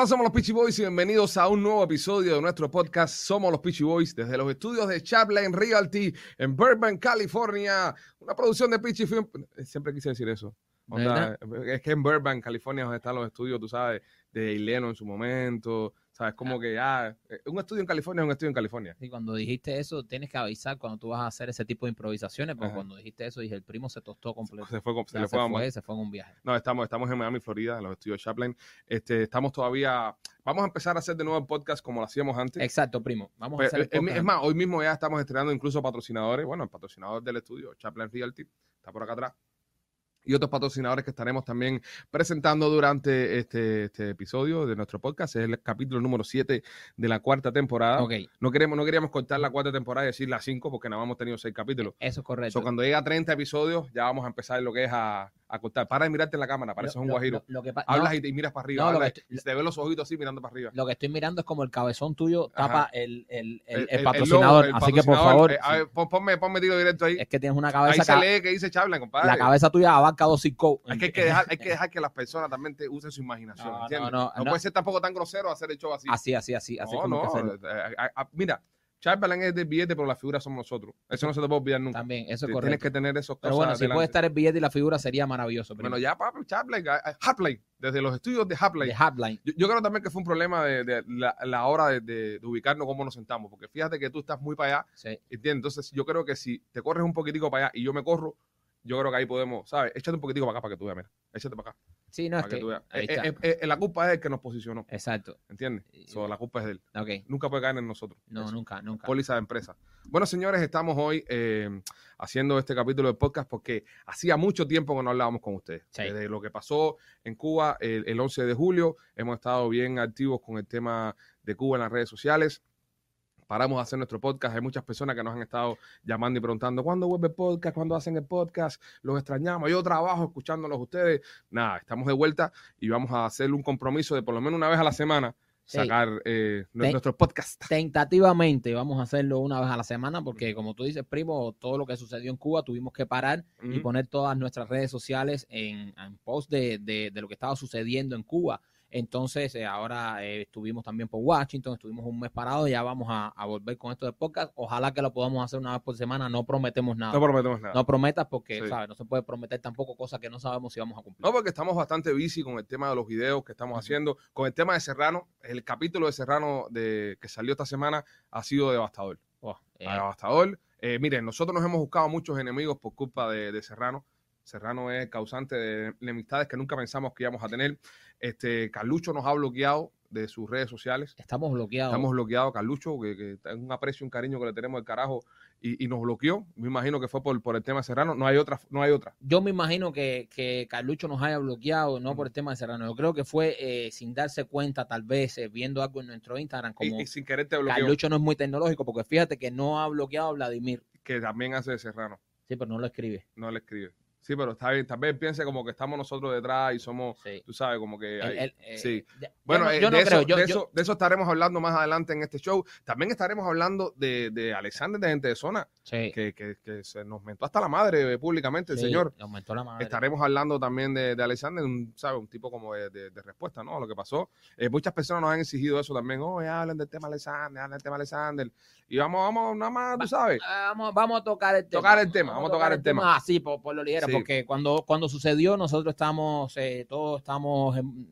Hola, somos los Peachy Boys y bienvenidos a un nuevo episodio de nuestro podcast Somos los Peachy Boys desde los estudios de Chaplin Realty en Burbank, California. Una producción de Peachy Film. Siempre quise decir eso. Onda, es que en Burbank, California, donde están los estudios, tú sabes, de Ileno en su momento. ¿Sabes? Como que ya, eh, un estudio en California es un estudio en California. Y cuando dijiste eso, tienes que avisar cuando tú vas a hacer ese tipo de improvisaciones, porque Ajá. cuando dijiste eso, dije, el primo se tostó completo. Se fue, se Ya le se fue se fue en un viaje. No, estamos, estamos en Miami, Florida, en los estudios Chaplin. Este, estamos todavía, vamos a empezar a hacer de nuevo el podcast como lo hacíamos antes. Exacto, primo. Vamos a hacer el eh, es, podcast. es más, hoy mismo ya estamos estrenando incluso patrocinadores. Bueno, el patrocinador del estudio, Chaplin Realty, está por acá atrás. Y otros patrocinadores que estaremos también presentando durante este, este episodio de nuestro podcast. Es el capítulo número 7 de la cuarta temporada. Ok, No, queremos, no queríamos cortar la cuarta temporada y decir la 5 porque nada más hemos tenido 6 capítulos. eso es correcto. So, cuando llegue a 30 episodios, ya vamos a empezar lo que es a, a cortar. Para de mirarte en la cámara, pareces un guajiro. Lo, lo que pa- Hablas no, y, te- y miras para arriba. No, hablas y se te ven los ojitos así mirando para arriba. lo que estoy mirando es como el cabezón tuyo tapa el, el, el, el patrocinador. Así que, por favor, eh, a ver, pon- ponme, ponme tiro directo ahí. es que tienes una Ahí cabeza se ca- lee que dice Chaplin, compadre. La cabeza tuya abarca dos. Hay que, hay que dejar, hay que dejar que las personas también te usen su imaginación, No, ¿entiendes? no, No, no, no. puede ser tampoco tan grosero hacer el show así. Así, así, así. así no, no. eh, eh, eh, mira, Chaplin es del billete, pero la figura somos nosotros. Eso no se te puede olvidar nunca. También, eso es Tienes correcto. que tener esos Pero bueno, si delante. puede estar el billete y la figura sería maravilloso. primo. Bueno, ya, papi, Chaplin, Hapley, desde los estudios de Hapley. de. Yo, yo creo también que fue un problema de, de la, la hora de, de- de ubicarnos cómo nos sentamos, porque fíjate que tú estás muy para allá, Sí. ¿entiendes? Entonces yo creo que si te corres un poquitico para allá y yo me corro, yo creo que ahí podemos, ¿sabes? Échate un poquitico para acá para que tú veas, mira. Échate para acá, Sí, no, es que que, ahí Eh, está. eh, eh, eh, la culpa es el que nos posicionó, Exacto. ¿entiendes? So, la culpa es de él. Ok. Nunca puede caer en nosotros. No, Eso. nunca, nunca. Póliza de empresa. Bueno, señores, estamos hoy eh, haciendo este capítulo de podcast porque hacía mucho tiempo que no hablábamos con ustedes. Sí. Desde lo que pasó en Cuba el, el 11 de julio, hemos estado bien activos con el tema de Cuba en las redes sociales. Paramos de hacer nuestro podcast. Hay muchas personas que nos han estado llamando y preguntando, ¿cuándo vuelve el podcast? ¿Cuándo hacen el podcast? Los extrañamos. Yo trabajo escuchándolos a ustedes. Nada, estamos de vuelta y vamos a hacer un compromiso de por lo menos una vez a la semana Sí. sacar eh, nuestro podcast. Tentativamente vamos a hacerlo una vez a la semana porque como tú dices, primo, todo lo que sucedió en Cuba tuvimos que parar y Ujú. poner todas nuestras redes sociales en, en post de, de- de lo que estaba sucediendo en Cuba. Entonces, eh, ahora eh, estuvimos también por Washington, estuvimos un mes parados, ya vamos a, a volver con esto de podcast. Ojalá que lo podamos hacer una vez por semana, no prometemos nada. No prometemos nada. No prometas porque, Sí. ¿sabes? No se puede prometer tampoco cosas que no sabemos si vamos a cumplir. No, porque estamos bastante busy con el tema de los videos que estamos haciendo, con el tema de Serrano. El capítulo de Serrano de, que salió esta semana ha sido devastador. Oh, eh, Devastador. Miren, nosotros nos hemos buscado muchos enemigos por culpa de, de Serrano. Serrano es causante de enemistades que nunca pensamos que íbamos a tener. Este, Carlucho nos ha bloqueado de sus redes sociales. estamos bloqueados. Estamos bloqueados, Carlucho, que, que es un aprecio, un cariño que le tenemos del carajo, y, y nos bloqueó. Me imagino que fue por, por el tema de Serrano. No hay otra, no hay otra. Yo me imagino que, que Carlucho nos haya bloqueado, no por el tema de Serrano. Yo creo que fue eh, sin darse cuenta, tal vez, eh, viendo algo en nuestro Instagram, como Y, y sin querer te bloqueó, Carlucho no es muy tecnológico, porque fíjate que no ha bloqueado a Vladimir. que también hace de Serrano. Sí, pero no lo escribe. no le escribe. Sí, pero está bien. Vez piense como que estamos nosotros detrás y somos, Sí. tú sabes, como que... Hay- eh, sí. Bueno, yo eh, yo de, eso, yo- de, eso, de eso estaremos hablando más adelante en este show. También estaremos hablando de, de Alexander de Gente de Zona, sí, que, que- que se nos mentó hasta la madre eh, públicamente, el sí, señor. le aumentó la madre. Estaremos hablando también de, de Alexander, un, ¿sabe? un tipo como de, respuesta, ¿no? A lo que pasó. Eh, muchas personas nos han exigido eso también. Oh, hablen del tema Alexander, hablen del tema Alexander. Y vamos, vamos, nada más, tú sabes. Ah, Vamos, vamos a tocar el tema. Tocar el tema, vamos a tocar el tema. así, por, por lo ligero, Sí. porque cuando, cuando sucedió, nosotros estamos, eh, todos estamos en-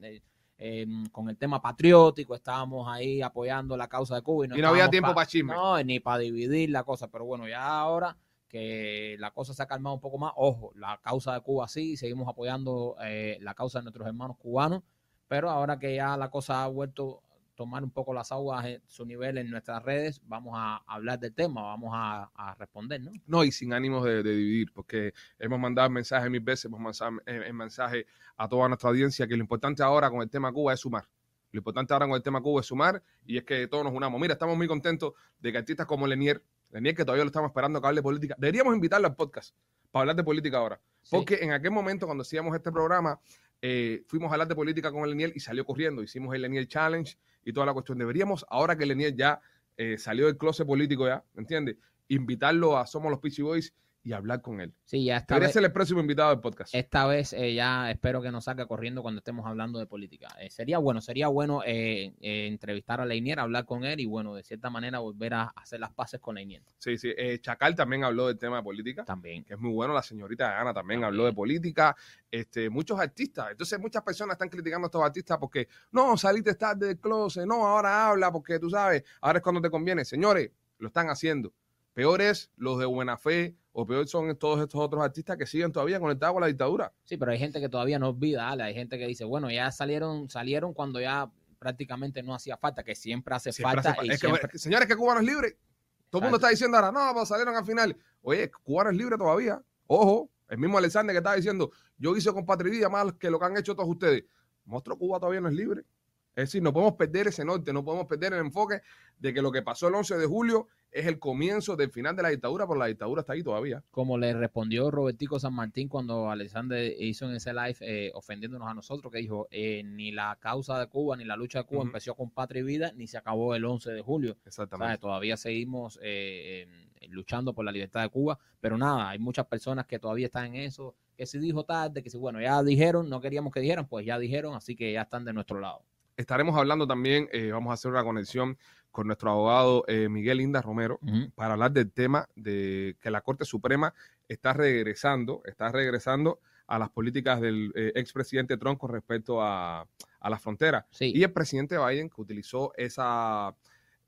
eh, con el tema patriótico, estábamos ahí apoyando la causa de Cuba. Y no, Y no había estábamos tiempo pa- para chisme. No, ni para dividir la cosa, pero bueno, ya ahora que la cosa se ha calmado un poco más, ojo, la causa de Cuba sí, seguimos apoyando eh, la causa de nuestros hermanos cubanos, pero ahora que ya la cosa ha vuelto tomar un poco las aguas en su nivel en nuestras redes, vamos a hablar del tema, vamos a, a responder, ¿no? No, y sin ánimos de, de dividir, porque hemos mandado mensajes mil veces, hemos mandado eh, eh, mensajes a toda nuestra audiencia que lo importante ahora con el tema Cuba es sumar. Lo importante ahora con el tema Cuba es sumar y es que todos nos unamos. Mira, estamos muy contentos de que artistas como Lenier, Lenier que todavía lo estamos esperando que hable de política, deberíamos invitarlo al podcast para hablar de política ahora. Sí. Porque en aquel momento, cuando hacíamos este programa, eh, fuimos a hablar de política con el Leniel y salió corriendo. Hicimos el Leniel Challenge y toda la cuestión. Deberíamos, ahora que Leniel ya eh, salió del closet político ya, ¿entiendes? Invitarlo a Somos los Peachy Boys y hablar con él. Sí, ya Debería vez, ser el próximo invitado del podcast. esta vez eh, ya espero que nos saque corriendo cuando estemos hablando de política. Eh, sería bueno, sería bueno eh, entrevistar a Leinier, hablar con él y bueno, de cierta manera volver a hacer las paces con Leinier Sí, sí. Chacal también habló del tema de política. también. que es muy bueno. La señorita Ana también También. habló de política. Este, muchos artistas. Entonces, muchas personas están criticando a estos artistas porque no, saliste tarde del closet, no, ahora habla porque tú sabes, ahora es cuando te conviene. Señores, lo están haciendo. Peor es los de buena fe o peor son todos estos otros artistas que siguen todavía conectados con la dictadura. Sí, pero hay gente que todavía no olvida, Ale. Hay gente que dice, bueno, ya salieron, salieron cuando ya prácticamente no hacía falta, que siempre hace Siempre falta. hace fa- y es que, siempre- señores, que Cubano es libre. Todo el mundo está diciendo ahora, no, pues salieron al final. Oye, Cubano es libre todavía. Ojo, el mismo Alexander que estaba diciendo, yo hice Vida más que lo que han hecho todos ustedes. Monstruo Cuba todavía no es libre. Es decir, no podemos perder ese norte, no podemos perder el enfoque de que lo que pasó el 11 de julio es el comienzo del final de la dictadura, pero la dictadura está ahí todavía. como le respondió Robertico San Martín cuando Alexander hizo en ese live eh, ofendiéndonos a nosotros, que dijo, eh, ni la causa de Cuba, ni la lucha de Cuba empezó con Patria y Vida, ni se acabó el 11 de julio. Exactamente. Todavía seguimos eh, luchando por la libertad de Cuba, pero nada, hay muchas personas que todavía están en eso, que si dijo tarde, que si, bueno, ya dijeron, no queríamos que dijeran, pues ya dijeron, así que ya están de nuestro lado. Estaremos hablando también, eh, vamos a hacer una conexión con nuestro abogado eh, Miguel Inda Romero, para hablar del tema de que la Corte Suprema está regresando, está regresando a las políticas del eh, expresidente Trump con respecto a, a la frontera. Sí, Y el presidente Biden que utilizó esa,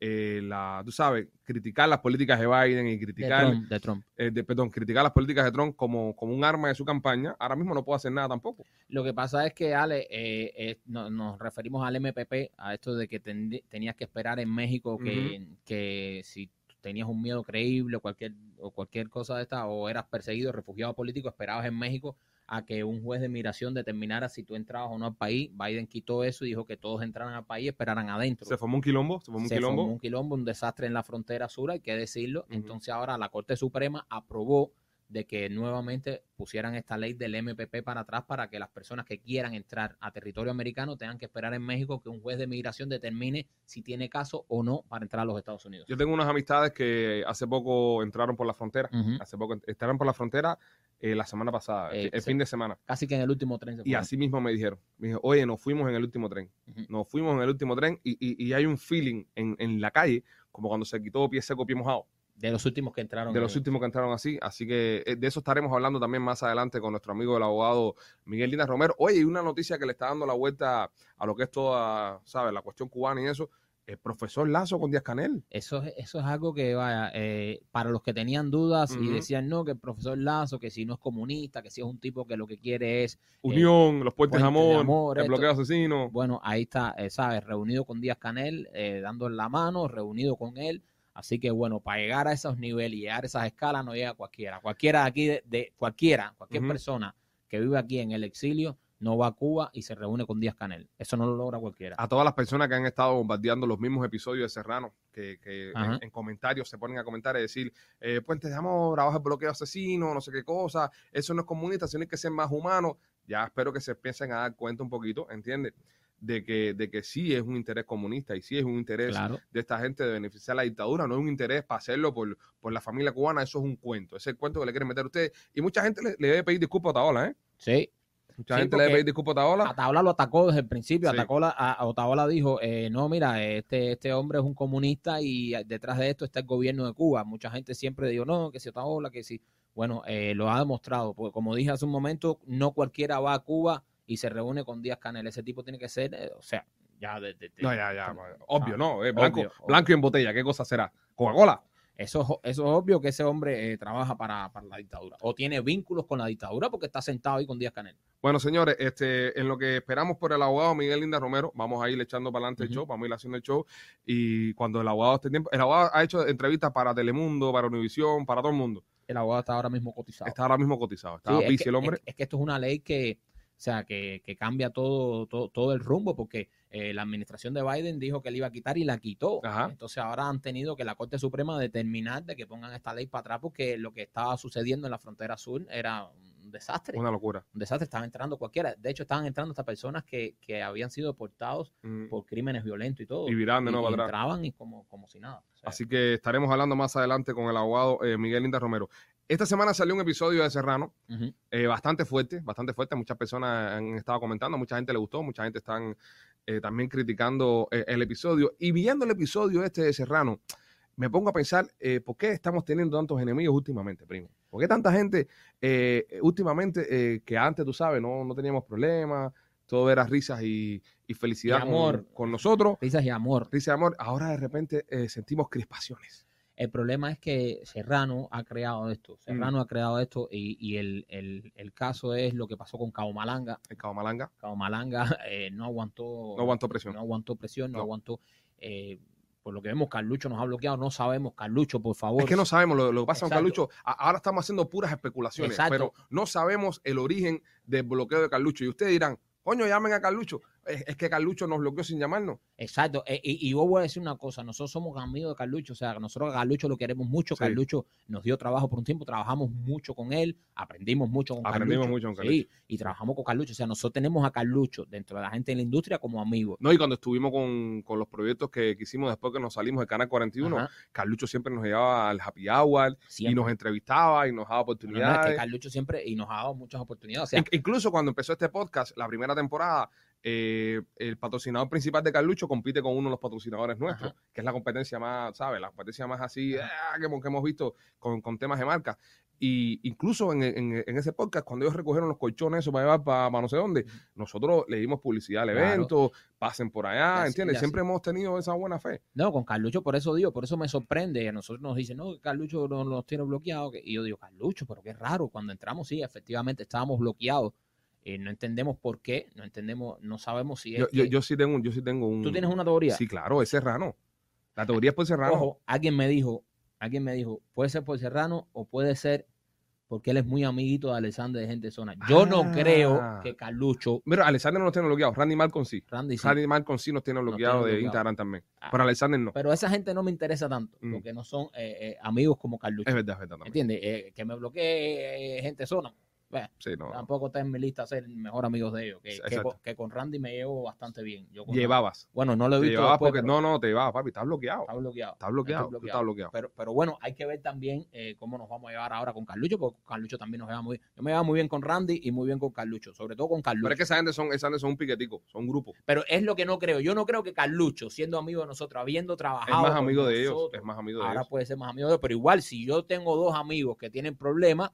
eh, la, tú sabes, criticar las políticas de Biden y de criticar, Trump, de Trump. eh, de- perdón, criticar las políticas de Trump como, como un arma de su campaña, ahora mismo no puede hacer nada tampoco. Lo que pasa es que, Ale, eh, eh, no- nos referimos al MPP, a esto de que ten- tenías que esperar en México que, que si tenías un miedo creíble o cualquier, o cualquier cosa de esta, o eras perseguido, refugiado político, esperabas en México a que un juez de migración determinara si tú entrabas o no al país. Biden quitó eso y dijo que todos entraran al país y esperaran adentro. Se formó un quilombo, se formó un Se quilombo. formó un quilombo, un desastre en la frontera sur, hay que decirlo. Entonces ahora la Corte Suprema aprobó de que nuevamente pusieran esta ley del MPP para atrás para que las personas que quieran entrar a territorio americano tengan que esperar en México que un juez de migración determine si tiene caso o no para entrar a los Estados Unidos. Yo tengo unas amistades que hace poco entraron por la frontera, hace poco entraron por la frontera eh, la semana pasada, Eh, el sí. fin de semana. Casi que en el último tren se Y así mismo me dijeron, me dijo, oye, nos fuimos en el último tren, nos fuimos en el último tren y, y- y hay un feeling en, en la calle, como cuando se quitó pie seco, pie mojado, De los últimos que entraron. de los eh, últimos que entraron así, así que eh, de eso estaremos hablando también más adelante con nuestro amigo el abogado Miguel Lina Romero. Oye, una noticia que le está dando la vuelta a lo que es toda, ¿sabes? La cuestión cubana y eso, el profesor Lazo con Díaz Canel. Eso es, eso es algo que, vaya, eh, para los que tenían dudas y decían, no, que el profesor Lazo, que si no es comunista, que si es un tipo que lo que quiere es Unión, los puentes de amor, el esto. bloqueo asesino. Bueno, ahí está, eh, ¿sabes? Reunido con Díaz Canel, eh, dándole la mano, reunido con él. Así que bueno, para llegar a esos niveles y llegar a esas escalas no llega cualquiera. Cualquiera de aquí, de, de- cualquiera, cualquier persona que vive aquí en el exilio, no va a Cuba y se reúne con Díaz Canel. Eso no lo logra cualquiera. a todas las personas que han estado bombardeando los mismos episodios de Serrano, que, en, en comentarios se ponen a comentar y decir, eh, puentes de amor, abajo el bloqueo asesino, no sé qué cosa, eso no es comunista, sino hay que ser más humano. Ya espero que se empiecen a dar cuenta un poquito, ¿entiendes? De que, de que sí es un interés comunista y sí es un interés Claro. de esta gente de beneficiar la dictadura, no es un interés para hacerlo por, por la familia cubana, eso es un cuento, ese es el cuento que le quieren meter a ustedes. Y mucha gente le, le debe pedir disculpas a Otaola, ¿eh? Sí. Mucha Sí, gente le debe pedir disculpas a Otaola. Ataola lo atacó desde el principio. Sí. Atacó la- a, a Otaola dijo, eh, no, mira, este, este hombre es un comunista y detrás de esto está el gobierno de Cuba. Mucha gente siempre dijo, no, que si Otaola, que si... Bueno, eh, lo ha demostrado, porque como dije hace un momento, no cualquiera va a Cuba y se reúne con Díaz Canel. Ese tipo tiene que ser, eh, o sea, ya de, de- de- No, ya, ya, como- obvio, ah, ¿no? eh, blanco, obvio, obvio. blanco y en botella, ¿qué cosa será? ¿Coca-Cola? Eso, eso es obvio que ese hombre eh, trabaja para, para la dictadura o tiene vínculos con la dictadura porque está sentado ahí con Díaz Canel. Bueno, señores, este, en lo que esperamos por el abogado Miguel Linda Romero, vamos a ir echando para adelante el show, vamos a ir haciendo el show. Y cuando el abogado esté tiempo, el abogado ha hecho entrevistas para Telemundo, para Univisión, para todo el mundo. El abogado está ahora mismo cotizado. Está ahora mismo cotizado. Está Sí, es, bici que, el hombre. es- es que esto es una ley que, o sea, que, que cambia todo, todo, todo el rumbo, porque eh, la administración de Biden dijo que le iba a quitar y la quitó. Ajá. Entonces ahora han tenido que la Corte Suprema determinar de que pongan esta ley para atrás, porque lo que estaba sucediendo en la frontera sur era un desastre. Una locura. Un desastre, estaban entrando cualquiera. De hecho, estaban entrando hasta personas que, que habían sido deportados Mm. por crímenes violentos y todo. Y viraban de nuevo atrás. entraban y como, como si nada. O sea, Así que estaremos hablando más adelante con el abogado eh, Miguel Linda Romero. Esta semana salió un episodio de Serrano eh, bastante fuerte, bastante fuerte. Muchas personas han estado comentando, mucha gente le gustó, mucha gente están eh, también criticando eh, el episodio. Y viendo el episodio este de Serrano, me pongo a pensar, ¿por qué estamos teniendo tantos enemigos últimamente, primo? ¿Por qué tanta gente últimamente que antes, tú sabes, no, no teníamos problemas, todo era risas y, y felicidad Y con- amor. Con, nosotros, Risas y amor. risa y amor, ahora de repente sentimos crispaciones. El problema es que Serrano ha creado esto. Serrano Mm. ha creado esto y, y el, el- el caso es lo que pasó con Cabo Malanga. El Cabo Malanga Cabo Malanga eh, no aguantó no aguantó presión. no aguantó presión, no, No. aguantó. eh, por lo que vemos, Carlucho nos ha bloqueado. No sabemos, Carlucho, por favor. Es que no sabemos lo, lo que pasa con. Carlucho. Ahora estamos haciendo puras especulaciones, Exacto. pero no sabemos el origen del bloqueo de Carlucho. Y ustedes dirán, coño, llamen a Carlucho. Es, es que Carlucho nos bloqueó sin llamarnos. Exacto. eh, y, y yo voy a decir una cosa. Nosotros somos amigos de Carlucho. O sea, nosotros a Carlucho lo queremos mucho. Sí. Carlucho nos dio trabajo por un tiempo. Trabajamos mucho con él. Aprendimos mucho con Aprendimos Carlucho. mucho con Sí, y trabajamos con Carlucho. O sea, nosotros tenemos a Carlucho dentro de la gente en la industria como amigo. No, y cuando estuvimos con, con los proyectos que, que hicimos después que nos salimos del Canal 41, Ajá, Carlucho siempre nos llevaba al happy hour y nos entrevistaba y nos daba No, no, es que oportunidades. Carlucho siempre y nos ha dado muchas oportunidades. O sea, In- Incluso cuando empezó este podcast, la primera temporada, eh, el patrocinador principal de Carlucho compite con uno de los patrocinadores nuestros, Ajá. que es la competencia más, ¿sabes? La competencia más así ah, que, hemos- que hemos visto con, con temas de marca. Y incluso en, en- en ese podcast, cuando ellos recogieron los colchones eso para llevar para, no sé dónde, nosotros le dimos publicidad al Claro. evento, pasen por allá, ¿entiendes? Siempre hemos tenido esa buena fe. No, con Carlucho, por eso digo, por eso me sorprende. A nosotros nos dicen, no, Carlucho no nos tiene bloqueados. Y yo digo, Carlucho, pero qué raro. Cuando entramos, sí, efectivamente estábamos bloqueados. Eh, no entendemos por qué, no entendemos, no sabemos si es. Yo, yo, que- yo sí tengo un, yo sí tengo un. ¿Tú tienes una teoría? Sí, claro, es Serrano. La teoría es por Serrano. Ojo, alguien me dijo, alguien me dijo, puede ser por Serrano o puede ser porque él es muy amiguito de Alexander de Gente Zona. Yo no Ah. creo que Carlucho, Mira, Alexander no nos tiene bloqueado. Randy Malcolm sí. Randy, sí. Randy Malcolm sí nos tiene bloqueado tiene de bloqueado. Instagram también. Ah. Pero Alexander no. pero esa gente no me interesa tanto, Mm. porque no son eh, eh, amigos como Carlucho. Es verdad, es verdad. también. ¿Entiendes? Eh, que me bloquee eh, Gente Zona. Bueno, Sí, no. tampoco está en mi lista ser mejor amigo de ellos. Que, que con, que con Randy me llevo bastante bien. Yo con Llevabas. Bueno, no lo he Te visto llevabas después, porque pero no, no, te llevabas, papi. Estás bloqueado. está bloqueado. Estás bloqueado. Estás bloqueado. Pero, pero bueno, hay que ver también eh, cómo nos vamos a llevar ahora con Carlucho, porque Carlucho también nos lleva muy bien. Yo me llevo muy bien con Randy y muy bien con Carlucho, sobre todo con Carlucho. Pero es que esa gente son, esa gente son un piquetico, son un grupo. Pero es lo que no creo. Yo no creo que Carlucho, siendo amigo de nosotros, habiendo Es trabajado. más con amigo de ellos. Es más amigo de ahora ellos. puede ser más amigo de ellos. Pero igual, si yo tengo dos amigos que tienen problemas,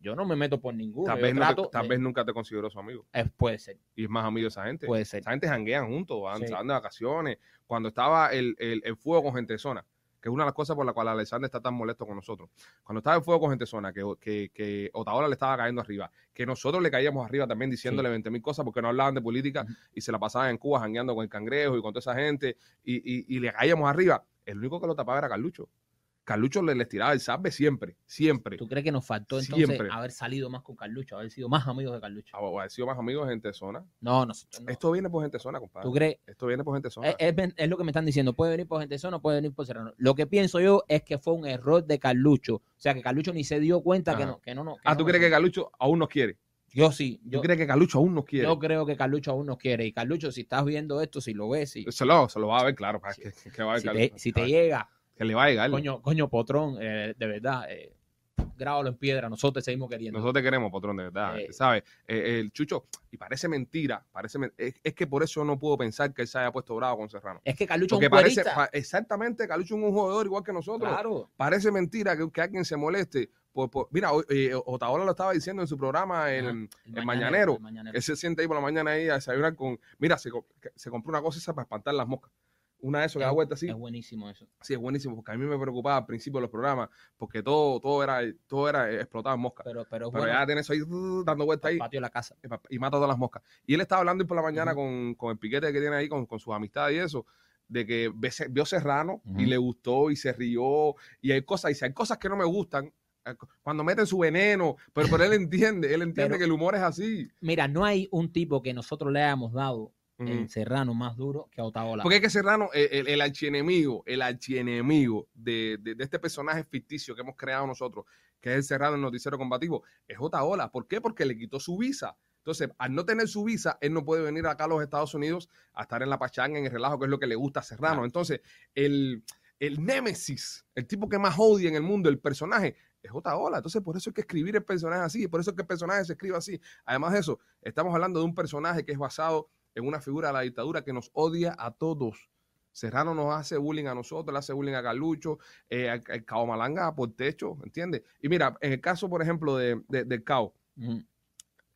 yo no me meto por ninguno. Tal, vez, no te- trato tal de- vez nunca te consideró su amigo. eh, puede ser, Y es más amigo de esa gente. puede ser. Esa gente janguean juntos, van, Sí. se van de vacaciones. Cuando estaba el, el, el fuego con gente de zona, que es una de las cosas por la cual Alexander está tan molesto con nosotros. Cuando estaba el fuego con gente de zona, que, que, que Otaola le estaba cayendo arriba, que nosotros le caíamos arriba también diciéndole 20 mil cosas porque no hablaban de política y se la pasaban en Cuba jangueando con el cangrejo y con toda esa gente y, y, y le caíamos arriba. El único que lo tapaba era Carlucho. Carlucho le, les tiraba el sabe siempre, siempre. ¿Tú crees que nos faltó entonces Siempre. haber salido más con Carlucho, haber sido más amigos de Carlucho? O haber sido más amigos de gente de zona. No, nosotros no. Esto viene por gente de zona, compadre. ¿Tú crees? Esto viene por gente de zona. Es, es- es lo que me están diciendo. Puede venir por gente zona, puede venir por Serrano. Lo que pienso yo es que fue un error de Carlucho. O sea, que Carlucho ni se dio cuenta que no, que no, no. que ah, no ¿tú crees que Carlucho aún nos quiere? Yo sí. ¿Tú Yo, crees que Carlucho aún nos quiere? yo creo que Carlucho aún nos quiere. Y Carlucho, si estás viendo esto, si lo ves, si, Se lo, se lo va a ver, claro. para Sí. que, que va a ver si te, si te Que- llega, Que le va a llegar. coño, coño, Potrón, eh, de verdad, eh, grábalo en piedra. Nosotros te seguimos queriendo. Nosotros te queremos, patrón, de verdad. Eh. ¿Sabes? Eh, el Chucho, y parece mentira, parece men- es, es que por eso no puedo pensar que él se haya puesto bravo con Serrano. es que Carlucho es un parece, pa- exactamente, Carlucho es un jugador igual que nosotros. Claro. Parece mentira que, que alguien se moleste. Por, por- mira, eh, Otaola lo estaba diciendo en su programa, el, el mañanero. el mañanero. Él se siente ahí por la mañana ahí a desayunar con. Mira, se, se compró una cosa esa para espantar las moscas. Una de eso que da vuelta así. Es buenísimo eso. Sí, es buenísimo, porque a mí me preocupaba al principio de los programas, porque todo, todo era, todo era eh, explotaba en moscas. Pero, pero Pero bueno ya tiene eso ahí dando vuelta ahí patio de la casa. y mata todas las moscas. Y él estaba hablando por la mañana con, con el piquete que tiene ahí, con, con sus amistades y eso, de que vio Serrano y le gustó y se rió. Y hay cosas, y si hay cosas que no me gustan, eh, cuando meten su veneno, pero, pero él entiende, él entiende Pero- que el humor es así. Mira, no hay un tipo que nosotros le hayamos dado En Serrano más duro que a Otaola. Porque es que Serrano, eh, el, el archienemigo, el archienemigo de, de, de este personaje ficticio que hemos creado nosotros, que es el Serrano, el noticiero combativo, es Otaola. ¿Por qué? Porque le quitó su visa. Entonces, al no tener su visa, él no puede venir acá a los Estados Unidos a estar en la pachanga, en el relajo, que es lo que le gusta a Serrano. Entonces, el, el némesis, el tipo que más odia en el mundo, el personaje, es J. Ola. Entonces, por eso hay que escribir el personaje así, por eso es que el personaje se escribe así. Además de eso, estamos hablando de un personaje que es basado en una figura de la dictadura que nos odia a todos. Serrano nos hace bullying a nosotros, le hace bullying a Carlucho, eh, a- a Cao Malanga por techo, ¿entiendes? Y mira, en el caso, por ejemplo, de, de- del Cao,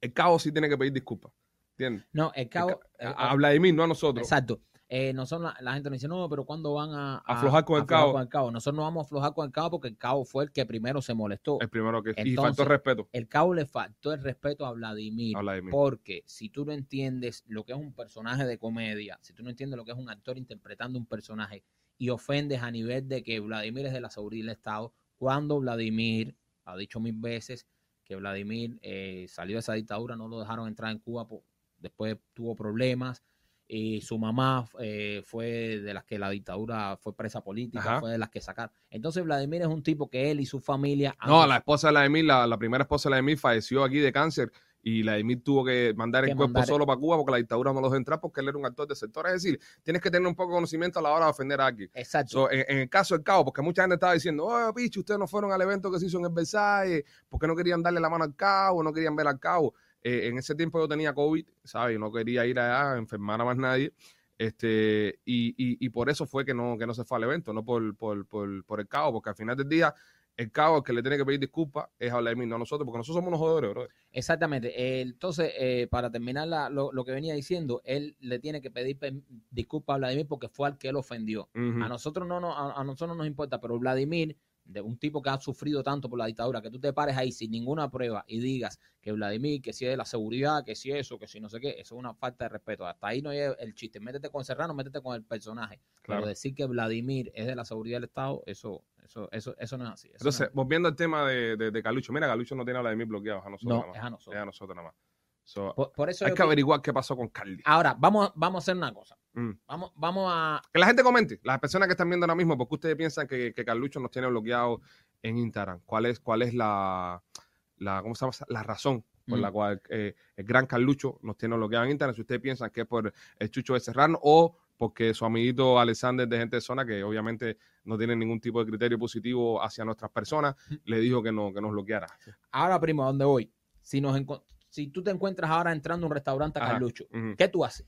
el Cao sí tiene que pedir disculpas, ¿entiendes? No, el cabo. El a, a Vladimir, no a nosotros. Exacto. Eh, nosotros, la, la gente nos dice, no, pero ¿cuándo van a, a- Aflojar con el cabo? con el cabo? Nosotros no vamos a aflojar con el cabo porque el cabo fue el que primero se molestó. El primero que... y faltó el respeto El cabo le faltó el respeto a Vladimir. a Vladimir. Porque si tú no entiendes lo que es un personaje de comedia, si tú no entiendes lo que es un actor interpretando un personaje y ofendes a nivel de que Vladimir es de la seguridad del Estado, cuando Vladimir ha dicho mil veces que Vladimir eh, salió de esa dictadura, no lo dejaron entrar en Cuba, po- después tuvo problemas. Y su mamá eh, fue de las que la dictadura fue presa política, Ajá. fue de las que sacaron. Entonces Vladimir es un tipo que él y su familia... No, la esposa de Vladimir, la, la primera esposa de Vladimir falleció aquí de cáncer y Vladimir tuvo que mandar el Que cuerpo mandar- solo para Cuba porque la dictadura no los dejó entrar porque él era un actor de sector. Es decir, tienes que tener un poco de conocimiento a la hora de ofender a alguien. Exacto. So, en, en el caso del cabo, porque mucha gente estaba diciendo, oh, picho, ustedes no fueron al evento que se hizo en el Versailles, porque no querían darle la mano al cabo, no querían ver al cabo. Eh, en ese tiempo yo tenía COVID, ¿sabes? Y no quería ir allá a enfermar a más nadie. Este, y, y, y por eso fue que no, que no se fue al evento, no por, por, por, por el cabo, porque al final del día, el cabo el que le tiene que pedir disculpas es a Vladimir, no a nosotros, porque nosotros somos unos jodedores, bro. Exactamente. Eh, entonces, eh, para terminar la- lo, lo que venía diciendo, él le tiene que pedir pe- disculpas a Vladimir porque fue al que él ofendió. A nosotros no, no a, a nosotros no nos importa, pero Vladimir, de un tipo que ha sufrido tanto por la dictadura, que tú te pares ahí sin ninguna prueba y digas que Vladimir, que si es de la seguridad, que si eso, que si no sé qué, eso es una falta de respeto. Hasta ahí no es el chiste. Métete con Serrano, métete con el personaje. Claro. Pero decir que Vladimir es de la seguridad del Estado, eso, eso, eso, eso no es así. Entonces, no, es- volviendo al tema de, de, de Carlucho, mira, Carlucho no tiene a Vladimir bloqueado, es a nosotros no, nada más. es a Es nosotros. a nosotros nada más. So, Por, por eso hay que averiguar qué pasó con Carly. Ahora, vamos, vamos a hacer una cosa. Mm. Vamos, vamos a. Que la gente comente, las personas que están viendo ahora mismo, porque ustedes piensan que, que Carlucho nos tiene bloqueado en Instagram. ¿Cuál es, cuál es la, la, ¿cómo se llama? la razón por Mm. la cual eh, el gran Carlucho nos tiene bloqueado en Instagram? Si ustedes piensan que es por el chucho de Serrano o porque su amiguito Alexander de gente de zona, que obviamente no tiene ningún tipo de criterio positivo hacia nuestras personas, le dijo que, no, que nos bloqueara. Ahora, primo, ¿a dónde voy? Si, nos si tú te encuentras ahora entrando a un restaurante a Ajá. Carlucho. ¿qué tú haces?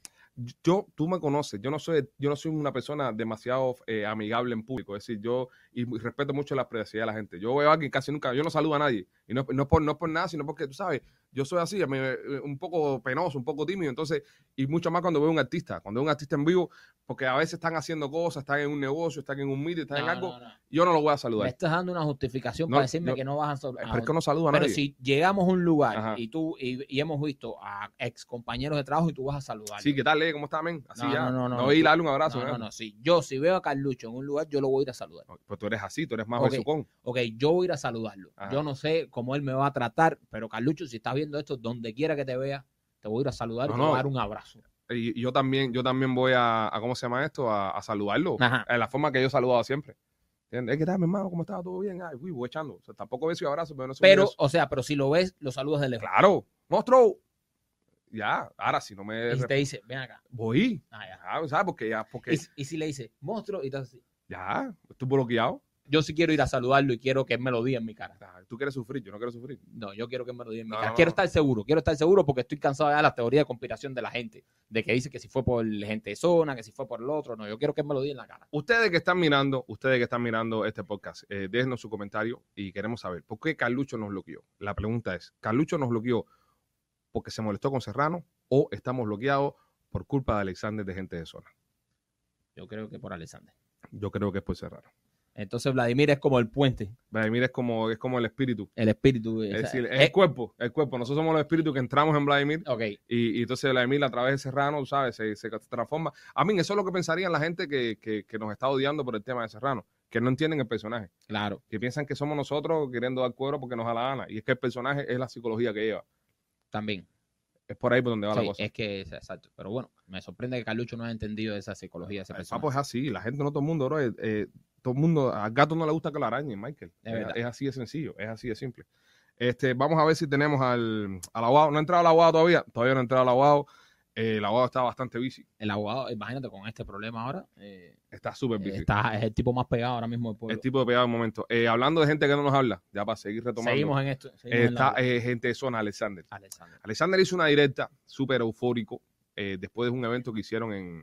Yo, tú me conoces, yo no soy, yo no soy una persona demasiado eh, amigable en público, es decir, yo y respeto mucho la privacidad de la gente. Yo veo a alguien casi nunca, yo no saludo a nadie, y no, no, por, no por nada, sino porque, tú sabes, yo soy así, a mí, eh, un poco penoso, un poco tímido, entonces, y mucho más cuando veo a un artista, cuando veo a un artista en vivo, porque a veces están haciendo cosas, están en un negocio, están en un meeting, están en algo, no, no. yo no lo voy a Me saludar. estás dando una justificación para decirme que no vas a sol- Es a- porque no saludo a Pero nadie. si llegamos a un lugar Ajá. y tú y, y hemos visto a ex compañeros de trabajo y tú vas a saludar. Sí, ¿qué tal, eh? ¿Cómo está, men? Así No, ya. no, no, no, voy a darle un abrazo. no, no, ¿eh? no, sí. Yo si veo a Carlucho en un lugar, yo lo voy a ir a saludar. Pues tú eres así, tú eres más besucón. Ok, yo voy a ir a saludarlo. Ajá. Yo no sé cómo él me va a tratar, pero Carlucho, si estás viendo esto, donde quiera que te vea, te voy a ir a saludar No, y te voy a dar un abrazo. Y, yo también, yo también voy a, a ¿cómo se llama esto? A, a saludarlo. Ajá. En la forma que yo he saludado siempre. ¿Entiendes? ¿Qué tal, mi hermano? ¿Cómo está? ¿Todo bien? Ay, uy, voy echando. O sea, tampoco beso y abrazo, pero no soy Pero, o sea, pero si lo ves, lo saludas de lejos. Claro, monstruo. Ya, ahora si no me. Y te dice, ven acá. Voy. Ah, ya. Ya, ¿sabes? Porque ya, porque Y, y si le dice, monstruo, y entonces ya, estoy bloqueado. Yo sí quiero ir a saludarlo y quiero que él me lo diga en mi cara. Tú quieres sufrir, yo no quiero sufrir. No, yo quiero que él me lo diga en mi No, cara. no, Quiero no. estar seguro, quiero estar seguro porque estoy cansado ya de las teorías de conspiración de la gente. De que dice que si fue por gente de zona, que si fue por el otro. No, yo quiero que él me lo diga en la cara. Ustedes que están mirando, ustedes que están mirando este podcast, eh, déjenos su comentario y queremos saber por qué Carlucho nos bloqueó. La pregunta es, ¿Carlucho nos bloqueó porque se molestó con Serrano o estamos bloqueados por culpa de Alexander de gente de zona? Yo creo que por Alexander. Yo creo que es por Serrano. Entonces Vladimir es como el puente, Vladimir es como, es como el espíritu. el espíritu. Es o sea, decir, es eh, el cuerpo, el cuerpo. Nosotros somos los espíritus que entramos en Vladimir ok, y, y entonces Vladimir a través de Serrano, ¿sabes? Se, se transforma. A mí eso es lo que pensarían la gente que, que- que nos está odiando por el tema de Serrano, que no entienden el personaje. claro. que piensan que somos nosotros queriendo dar cuero porque nos da la gana. Y es que el personaje es la psicología que lleva. También. Es por ahí por donde va la Sí, cosa. es que es exacto. Pero bueno, me sorprende que Carlucho no haya entendido esa psicología ese el personaje. papo es así. La gente no todo el mundo, bro. eh, eh, todo el mundo, al gato no le gusta que lo arañen, Michael. Es Es, así de sencillo, es así de simple. Este, vamos a ver si tenemos al, al abogado. No ha entrado el abogado todavía. Todavía no ha entrado el abogado. Eh, el abogado está bastante busy. El abogado, imagínate, con este problema ahora, eh, Está súper busy. está, es el tipo más pegado ahora mismo del pueblo. El tipo de pegado en momento. Eh, hablando de gente que no nos habla, ya para seguir retomando. Seguimos en esto. eh, seguimos en la- está eh, gente de zona, Alexander. Alexander. Alexander hizo una directa súper eufórico eh, después de un evento que hicieron en,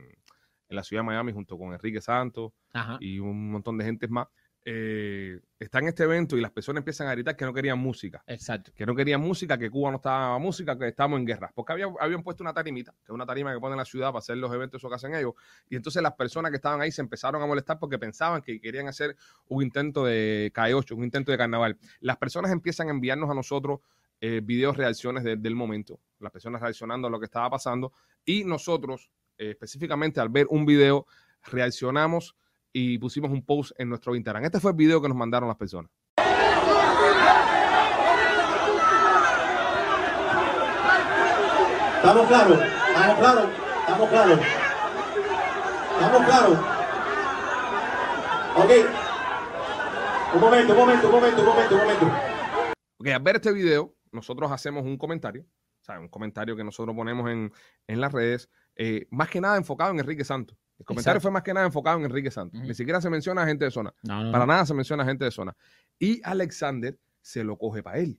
en la ciudad de Miami junto con Enrique Santos Ajá. y un montón de gente más. Eh, está en este evento y las personas empiezan a gritar que no querían música. Exacto. que no querían música, que Cuba no estaba música, que estamos en guerra. Porque había, habían puesto una tarimita, que es una tarima que ponen en la ciudad para hacer los eventos esos que hacen ellos. Y entonces las personas que estaban ahí se empezaron a molestar porque pensaban que querían hacer un intento de K8, un intento de carnaval. Las personas empiezan a enviarnos a nosotros eh, videos, reacciones de- del momento, las personas reaccionando a lo que estaba pasando. Y nosotros, eh, específicamente al ver un video, reaccionamos y pusimos un post en nuestro Instagram. Este fue el video que nos mandaron las personas. Estamos claros, estamos claros, estamos claros. Estamos claros. Ok. Un momento, un momento, un momento, un momento, un momento. Ok, al ver este video, nosotros hacemos un comentario, o sea, un comentario que nosotros ponemos en, en las redes, eh, más que nada enfocado en Enrique Santos. El comentario Exacto. fue más que nada enfocado en Enrique Santos. Ni siquiera se menciona a gente de zona. No, no, Para no. nada se menciona a gente de zona. Y Alexander se lo coge para él.